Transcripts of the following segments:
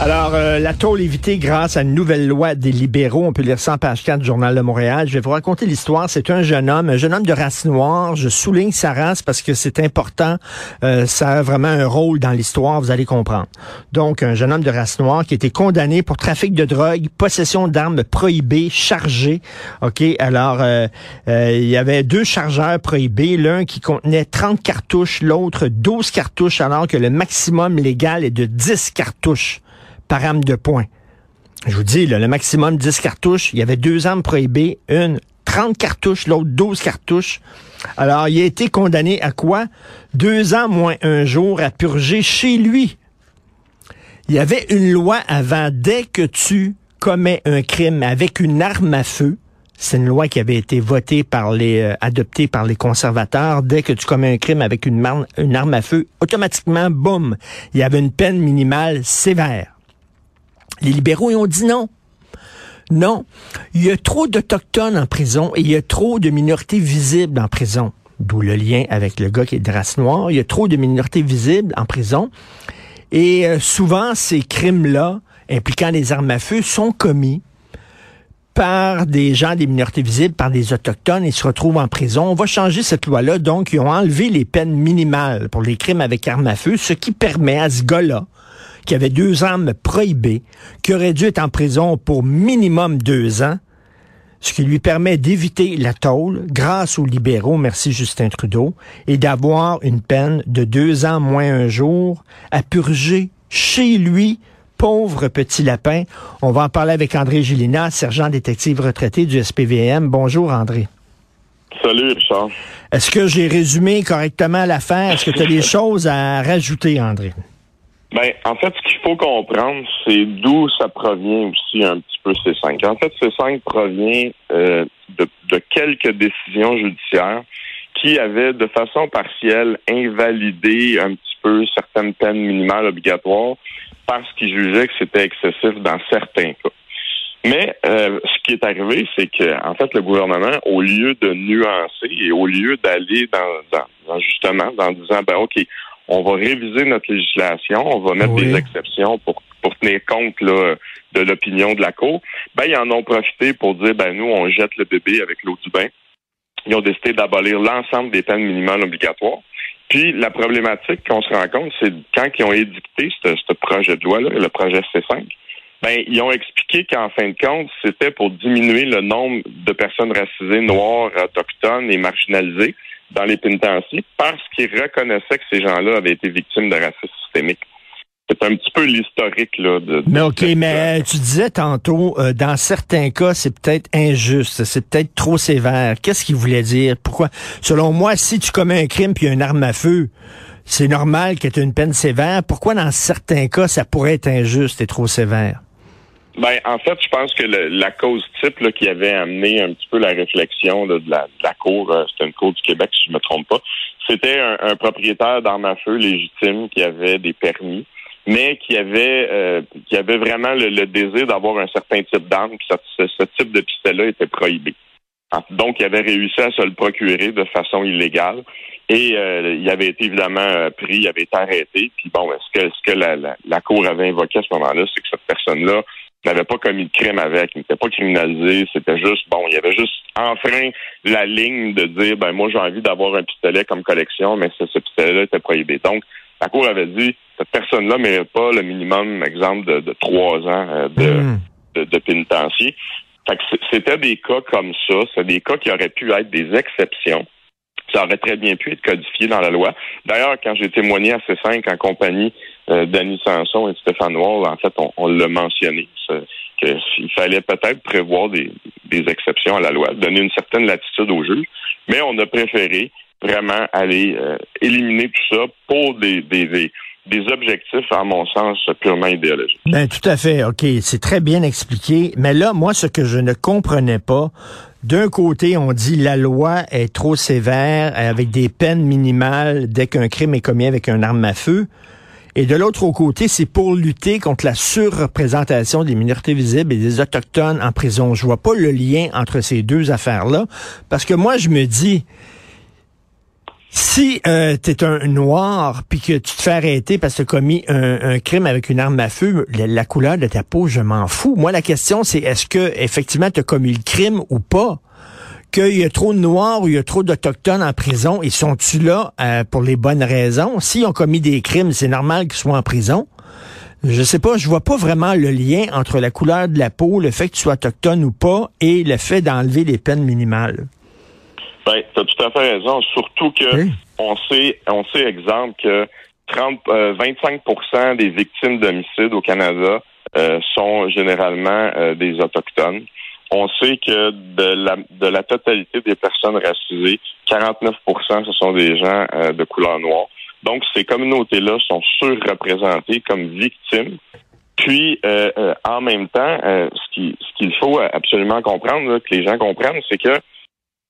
Alors, euh, la tôle évitée grâce à une nouvelle loi des libéraux. On peut lire ça en page 4 du Journal de Montréal. Je vais vous raconter l'histoire. C'est un jeune homme, un jeune homme de race noire. Je souligne sa race parce que c'est important. Euh, ça a vraiment un rôle dans l'histoire, vous allez comprendre. Donc, un jeune homme de race noire qui a été condamné pour trafic de drogue, possession d'armes prohibées, chargées. OK, alors, euh, il y avait deux chargeurs prohibés. L'un qui contenait 30 cartouches, l'autre 12 cartouches, alors que le maximum légal est de 10 cartouches par arme de poing. Je vous dis, le maximum 10 cartouches. Il y avait deux armes prohibées, une 30 cartouches, l'autre 12 cartouches. Alors, il a été condamné à quoi? Deux ans moins un jour à purger chez lui. Il y avait une loi avant, dès que tu commets un crime avec une arme à feu, c'est une loi qui avait été votée par les, euh, adoptée par les conservateurs. Dès que tu commets un crime avec une, une arme à feu, automatiquement, boum, il y avait une peine minimale sévère. Les libéraux ont dit non. Non. Il y a trop d'Autochtones en prison et il y a trop de minorités visibles en prison. D'où le lien avec le gars qui est de race noire. Il y a trop de minorités visibles en prison. Et euh, souvent, ces crimes-là, impliquant les armes à feu, sont commis par des gens des minorités visibles, par des autochtones, et se retrouvent en prison. On va changer cette loi-là. Donc, ils ont enlevé les peines minimales pour les crimes avec armes à feu, ce qui permet à ce gars-là qui avait deux armes prohibées, qui aurait dû être en prison pour minimum deux ans, ce qui lui permet d'éviter la tôle grâce aux libéraux, merci Justin Trudeau, et d'avoir une peine de deux ans moins un jour à purger chez lui pauvre petit lapin. On va en parler avec André Gilina, sergent détective retraité du SPVM. Bonjour André. Salut Richard. Est-ce que j'ai résumé correctement l'affaire? Est-ce que tu as des choses à rajouter, André? Ben, en fait, ce qu'il faut comprendre, c'est d'où ça provient aussi un petit peu ces cinq. En fait, ces cinq provient euh, de, de, quelques décisions judiciaires qui avaient de façon partielle invalidé un petit peu certaines peines minimales obligatoires parce qu'ils jugeaient que c'était excessif dans certains cas. Mais euh, ce qui est arrivé, c'est que en fait le gouvernement, au lieu de nuancer et au lieu d'aller dans, dans, dans, justement dans disant ben ok, on va réviser notre législation, on va mettre des exceptions pour, pour tenir compte là, de l'opinion de la Cour, ben, ils en ont profité pour dire, ben, nous, on jette le bébé avec l'eau du bain. Ils ont décidé d'abolir l'ensemble des peines minimales obligatoires. Puis, la problématique qu'on se rend compte, c'est quand ils ont édicté ce, projet de loi-là, le projet C5, ben, ils ont expliqué qu'en fin de compte, c'était pour diminuer le nombre de personnes racisées, noires, autochtones et marginalisées dans les pénitenciers parce qu'ils reconnaissaient que ces gens-là avaient été victimes de racisme systémique. C'est un petit peu l'historique là. De, mais ok, mais tu disais tantôt, euh, dans certains cas, c'est peut-être injuste, c'est peut-être trop sévère. Qu'est-ce qu'il voulait dire? Pourquoi? Selon moi, si tu commets un crime puis une arme à feu, c'est normal que tu aies une peine sévère. Pourquoi dans certains cas, ça pourrait être injuste et trop sévère? Ben, en fait, je pense que la cause type là, qui avait amené un petit peu la réflexion de, la, Cour, euh, c'était une Cour du Québec, si je ne me trompe pas, c'était un, propriétaire d'armes à feu légitime qui avait des permis, mais qui avait euh, qui avait vraiment le, désir d'avoir un certain type d'arme, puis ce, type de pistolet était prohibé. Donc, il avait réussi à se le procurer de façon illégale. Et euh, il avait été évidemment pris, il avait été arrêté. Puis bon, ce que, ce que la, la Cour avait invoqué à ce moment-là, c'est que cette personne-là n'avait pas commis de crime avec, il n'était pas criminalisé, c'était juste, bon, il y avait juste enfreint la ligne de dire, ben moi j'ai envie d'avoir un pistolet comme collection, mais ce, pistolet-là était prohibé. Donc, la Cour avait dit, cette personne-là ne mérite pas le minimum, exemple, de, trois ans euh, hmm. de, de, pénitencier. Fait que c'était des cas comme ça, c'est des cas qui auraient pu être des exceptions. Ça aurait très bien pu être codifié dans la loi. D'ailleurs, quand j'ai témoigné à C5 en compagnie euh, Danny Sanson et Stéphane Wall, en fait, on, l'a mentionné, qu'il fallait peut-être prévoir des, exceptions à la loi, donner une certaine latitude au juge, mais on a préféré vraiment aller euh, éliminer tout ça pour des, des, des objectifs, à mon sens, purement idéologiques. Ben, tout à fait. OK. C'est très bien expliqué. Mais là, moi, ce que je ne comprenais pas, d'un côté, on dit la loi est trop sévère avec des peines minimales dès qu'un crime est commis avec un arme à feu. Et de l'autre côté, c'est pour lutter contre la surreprésentation des minorités visibles et des autochtones en prison. Je vois pas le lien entre ces deux affaires-là, parce que moi, je me dis, si euh, tu es un noir puis que tu te fais arrêter parce que tu as commis un, crime avec une arme à feu, la, couleur de ta peau, je m'en fous. Moi, la question, c'est est-ce que effectivement tu as commis le crime ou pas? Qu'il y a trop de noirs ou il y a trop d'autochtones en prison, ils sont-tu là euh, pour les bonnes raisons? S'ils ont commis des crimes, c'est normal qu'ils soient en prison. Je sais pas, je vois pas vraiment le lien entre la couleur de la peau, le fait que tu sois autochtone ou pas, et le fait d'enlever les peines minimales. Ben, tu as tout à fait raison, surtout que on sait, on sait, exemple, que 30, 25% euh, des victimes d'homicide au Canada euh, sont généralement des Autochtones on sait que de la, de la totalité des personnes racisées, 49 ce sont des gens euh, de couleur noire. Donc, ces communautés-là sont surreprésentées comme victimes. Puis, euh, euh, en même temps, ce qu'il ce qu'il faut absolument comprendre, que les gens comprennent, c'est que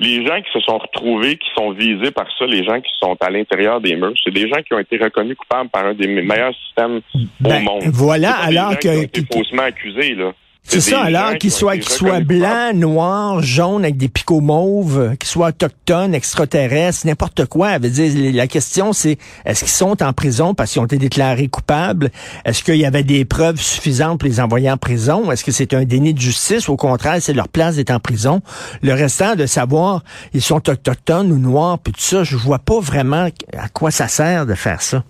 les gens qui se sont retrouvés, qui sont visés par ça, les gens qui sont à l'intérieur des murs, c'est des gens qui ont été reconnus coupables par un des meilleurs systèmes au ben, monde. Voilà, alors que... Qui ont été faussement accusés, là. C'est ça, alors qu'il soit, qu'il soit blanc, noir, jaune, avec des picots mauves, qu'il soit autochtone, extraterrestre, n'importe quoi. Veut dire, la question, c'est est-ce qu'ils sont en prison parce qu'ils ont été déclarés coupables? Est-ce qu'il y avait des preuves suffisantes pour les envoyer en prison? Est-ce que c'est un déni de justice? Au contraire, c'est leur place d'être en prison. Le restant de savoir ils sont autochtones ou noirs, puis tout ça, je vois pas vraiment à quoi ça sert de faire ça.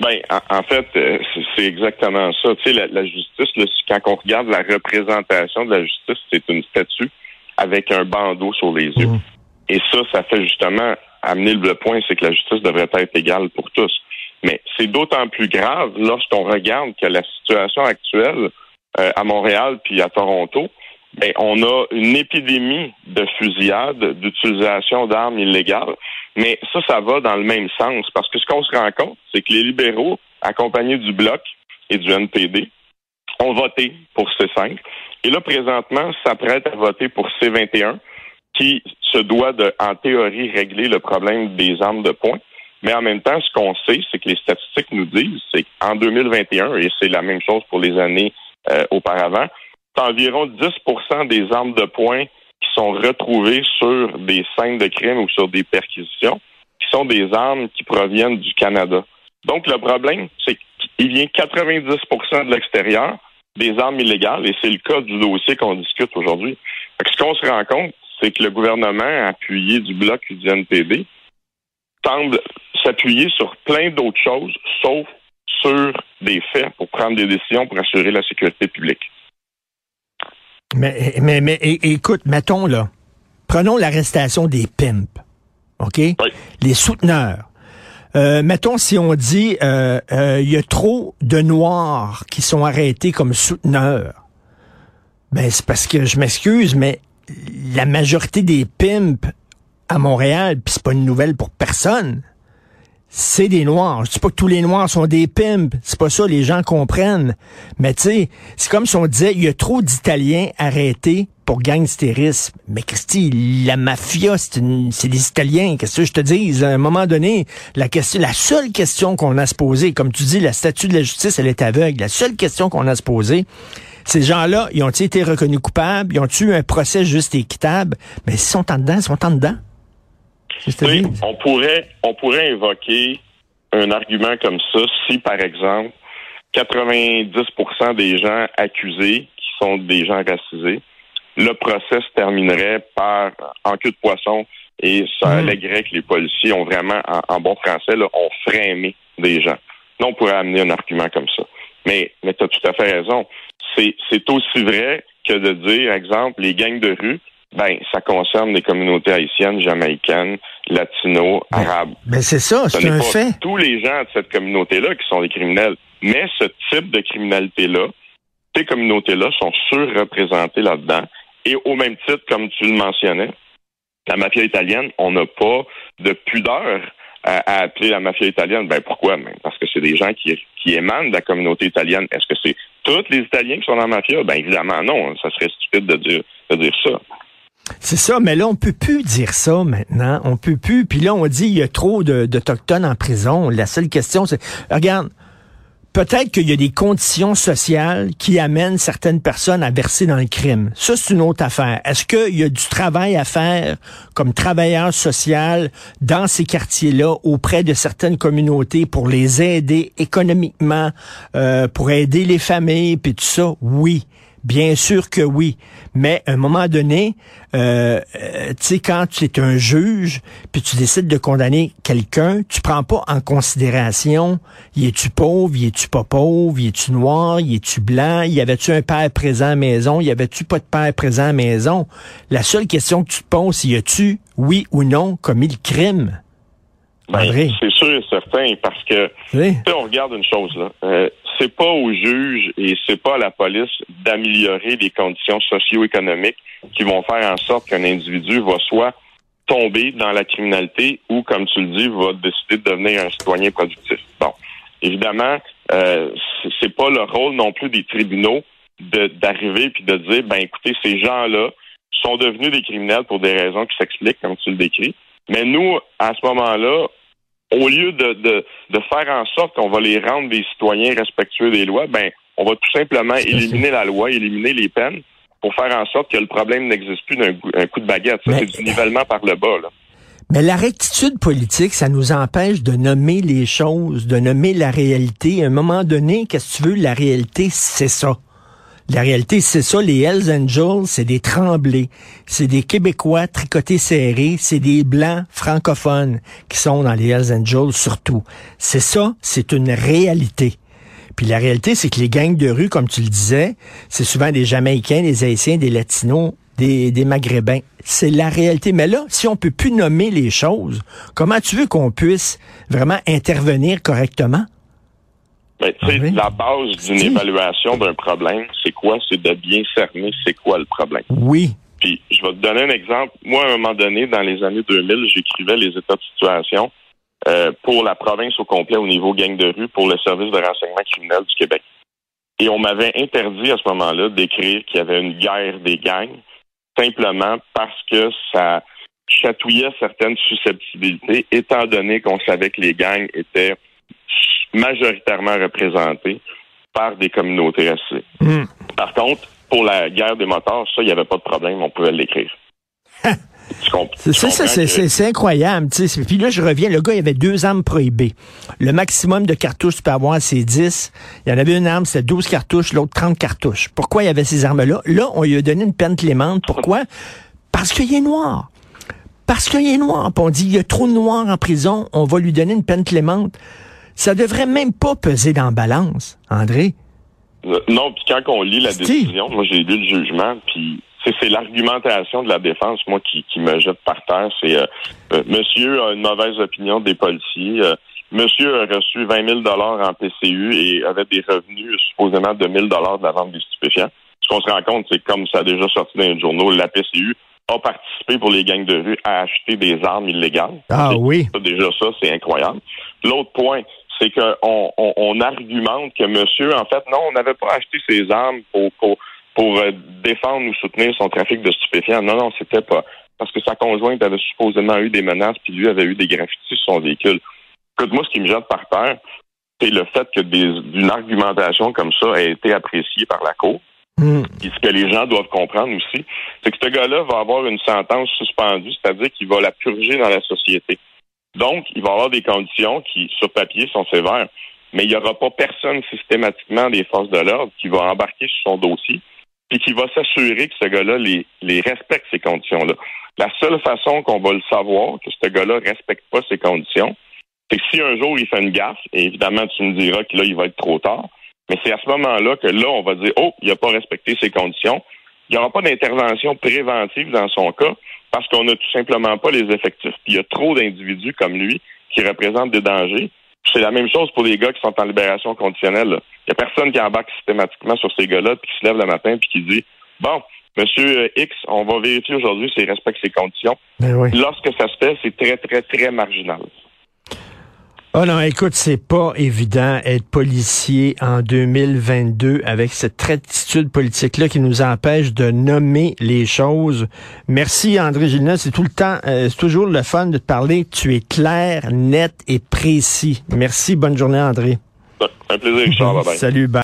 Ben, en, fait, euh, c'est exactement ça. Tu sais, la, justice, quand on regarde la représentation de la justice, c'est une statue avec un bandeau sur les yeux. Mmh. Et ça, ça fait justement amener le point, c'est que la justice devrait être égale pour tous. Mais c'est d'autant plus grave lorsqu'on regarde que la situation actuelle euh, à Montréal puis à Toronto, on a une épidémie de fusillade, d'utilisation d'armes illégales. Mais ça, ça va dans le même sens parce que ce qu'on se rend compte, c'est que les libéraux, accompagnés du Bloc et du NPD, ont voté pour C5. Et là, présentement, s'apprête à voter pour C21, qui se doit de, en théorie, régler le problème des armes de poing. Mais en même temps, ce qu'on sait, c'est que les statistiques nous disent, c'est qu'en 2021, et c'est la même chose pour les années euh, auparavant, environ 10% des armes de poing qui sont retrouvées sur des scènes de crime ou sur des perquisitions, qui sont des armes qui proviennent du Canada. Donc, le problème, c'est qu'il vient 90% de l'extérieur, des armes illégales, et c'est le cas du dossier qu'on discute aujourd'hui. Ce qu'on se rend compte, c'est que le gouvernement, appuyé du Bloc et du NPD, tente s'appuyer sur plein d'autres choses, sauf sur des faits pour prendre des décisions pour assurer la sécurité publique. Mais, mais, mais écoute, mettons là, prenons l'arrestation des pimps, OK? Les souteneurs. Euh, mettons si on dit euh, euh, il y a trop de noirs qui sont arrêtés comme souteneurs. Ben c'est parce que je m'excuse, mais la majorité des pimps à Montréal, puis c'est pas une nouvelle pour personne c'est des noirs. Je dis pas que tous les noirs sont des pimps. C'est pas ça, les gens comprennent. Mais tu sais, c'est comme si on disait, il y a trop d'Italiens arrêtés pour gangstérisme. Mais Christy, la mafia, c'est des Italiens. Qu'est-ce que je te dis? À un moment donné, la question, la seule question qu'on a se poser, comme tu dis, la statue de la justice, elle est aveugle. La seule question qu'on a se poser, ces gens-là, ils ont-ils été reconnus coupables? Ils ont-ils eu un procès juste et équitable? Mais s'ils sont en dedans, ils sont en dedans on pourrait, on pourrait invoquer un argument comme ça si, par exemple, 90% des gens accusés, qui sont des gens racisés, le procès se terminerait par en queue de poisson et ça hmm. allégerait que les policiers ont vraiment, en, bon français, là, ont freiné des gens. Là, on pourrait amener un argument comme ça. Mais, mais tu as tout à fait raison. C'est aussi vrai que de dire, exemple, les gangs de rue, ben, ça concerne les communautés haïtiennes, jamaïcaines, latino, ben, arabes. Mais ben, c'est ça, c'est un fait. Tous les gens de cette communauté-là qui sont des criminels. Mais ce type de criminalité-là, ces communautés-là sont surreprésentées là-dedans. Et au même titre, comme tu le mentionnais, la mafia italienne, on n'a pas de pudeur à, appeler la mafia italienne. Ben pourquoi? Ben, parce que c'est des gens qui, qui émanent de la communauté italienne. Est-ce que c'est tous les Italiens qui sont dans la mafia? Ben évidemment non. Ça serait stupide de dire, de dire ça. C'est ça, mais là, on peut plus dire ça maintenant. On peut plus. Puis là, on dit il y a trop d'Autochtones en prison. La seule question, c'est, regarde, peut-être qu'il y a des conditions sociales qui amènent certaines personnes à verser dans le crime. Ça, c'est une autre affaire. Est-ce qu'il y a du travail à faire comme travailleur social dans ces quartiers-là auprès de certaines communautés pour les aider économiquement, euh, pour aider les familles, puis tout ça? Oui. Bien sûr que oui. Mais à un moment donné, euh, euh, tu sais, quand tu es un juge, puis tu décides de condamner quelqu'un, tu prends pas en considération, y es-tu pauvre, y es-tu pas pauvre, y es-tu noir, y es-tu blanc, y avait-tu un père présent à la maison, y avait-tu pas de père présent à la maison. La seule question que tu te poses, y a-tu, oui ou non, commis le crime? Ben, c'est sûr et certain, parce que on regarde une chose là. Euh, c'est pas au juge et c'est pas à la police d'améliorer les conditions socio-économiques qui vont faire en sorte qu'un individu va soit tomber dans la criminalité ou, comme tu le dis, va décider de devenir un citoyen productif. Bon, évidemment, euh, c'est pas le rôle non plus des tribunaux d'arriver puis de dire, ben écoutez, ces gens-là sont devenus des criminels pour des raisons qui s'expliquent, comme tu le décris. Mais nous, à ce moment-là, au lieu de, de, de faire en sorte qu'on va les rendre des citoyens respectueux des lois, ben, on va tout simplement éliminer la loi, éliminer les peines pour faire en sorte que le problème n'existe plus d'un coup de baguette. Ça, c'est du nivellement par le bas. Là. Mais la rectitude politique, ça nous empêche de nommer les choses, de nommer la réalité. À un moment donné, qu'est-ce que tu veux, la réalité, c'est ça. La réalité, c'est ça, les Hells Angels, c'est des tremblés. C'est des Québécois tricotés serrés, c'est des Blancs francophones qui sont dans les Hells Angels surtout. C'est ça, c'est une réalité. Puis la réalité, c'est que les gangs de rue, comme tu le disais, c'est souvent des Jamaïcains, des Haïtiens, des Latinos, des, des Maghrébins. C'est la réalité. Mais là, si on peut plus nommer les choses, comment tu veux qu'on puisse vraiment intervenir correctement? Ben, ah la base d'une évaluation d'un problème, c'est quoi? C'est de bien cerner c'est quoi le problème. Oui. Puis, je vais te donner un exemple. Moi, à un moment donné, dans les années 2000, j'écrivais les états de situation euh, pour la province au complet au niveau gang de rue pour le service de renseignement criminel du Québec. Et on m'avait interdit à ce moment-là d'écrire qu'il y avait une guerre des gangs, simplement parce que ça chatouillait certaines susceptibilités, étant donné qu'on savait que les gangs étaient majoritairement représentés par des communautés racisées. Hmm. Par contre, pour la guerre des moteurs, ça, il n'y avait pas de problème, on pouvait l'écrire. C'est ça, c'est incroyable. Puis là, je reviens, le gars, il avait deux armes prohibées. Le maximum de cartouches tu peux avoir, c'est 10. Il y en avait une arme, c'était 12 cartouches, l'autre 30 cartouches. Pourquoi il y avait ces armes-là? Là, on lui a donné une peine clémente. Pourquoi? Parce qu'il est noir. Parce qu'il est noir. Puis on dit, il y a trop de noirs en prison, on va lui donner une peine clémente ça devrait même pas peser dans la balance, André. Euh, non, puis quand on lit la décision, moi j'ai lu le jugement, puis c'est l'argumentation de la défense, moi, qui, me jette par terre. C'est euh, euh, Monsieur a une mauvaise opinion des policiers. monsieur a reçu 20 000 dollars en PCU et avait des revenus supposément de 1 000 dollars de la vente des stupéfiants. Ce qu'on se rend compte, c'est comme ça a déjà sorti dans les journaux, la PCU a participé pour les gangs de rue à acheter des armes illégales. Ah oui. déjà ça, c'est incroyable. L'autre point, c'est qu'on on, argumente que monsieur, en fait, non, on n'avait pas acheté ses armes pour, pour, pour euh, défendre ou soutenir son trafic de stupéfiants. Non, non, c'était pas. Parce que sa conjointe avait supposément eu des menaces, puis lui avait eu des graffitis sur son véhicule. Écoute, moi, ce qui me jette par terre, c'est le fait que d'une argumentation comme ça ait été appréciée par la Cour. Hmm. Et ce que les gens doivent comprendre aussi, c'est que ce gars-là va avoir une sentence suspendue, c'est-à-dire qu'il va la purger dans la société. Donc, il va y avoir des conditions qui, sur papier, sont sévères, mais il n'y aura pas personne systématiquement des forces de l'ordre qui va embarquer sur son dossier puis qui va s'assurer que ce gars-là les, les respecte ces conditions-là. La seule façon qu'on va le savoir que ce gars-là respecte pas ces conditions, c'est que si un jour il fait une gaffe, et évidemment tu me diras que là il va être trop tard, mais c'est à ce moment-là que là on va dire oh il n'a pas respecté ses conditions. Il n'y aura pas d'intervention préventive dans son cas, parce qu'on n'a tout simplement pas les effectifs. il y a trop d'individus comme lui qui représentent des dangers. C'est la même chose pour les gars qui sont en libération conditionnelle. Il n'y a personne qui embarque systématiquement sur ces gars-là, puis qui se lève le matin, puis qui dit Bon, Monsieur X, on va vérifier aujourd'hui s'il respecte ses conditions. Ben Lorsque ça se fait, c'est très, très, très marginal. Oh non, écoute, c'est pas évident être policier en 2022 avec cette attitude politique-là qui nous empêche de nommer les choses. Merci André Gilles. c'est tout le temps, euh, c'est toujours le fun de te parler. Tu es clair, net et précis. Merci, bonne journée André. Un plaisir, Richard. Salut, bye.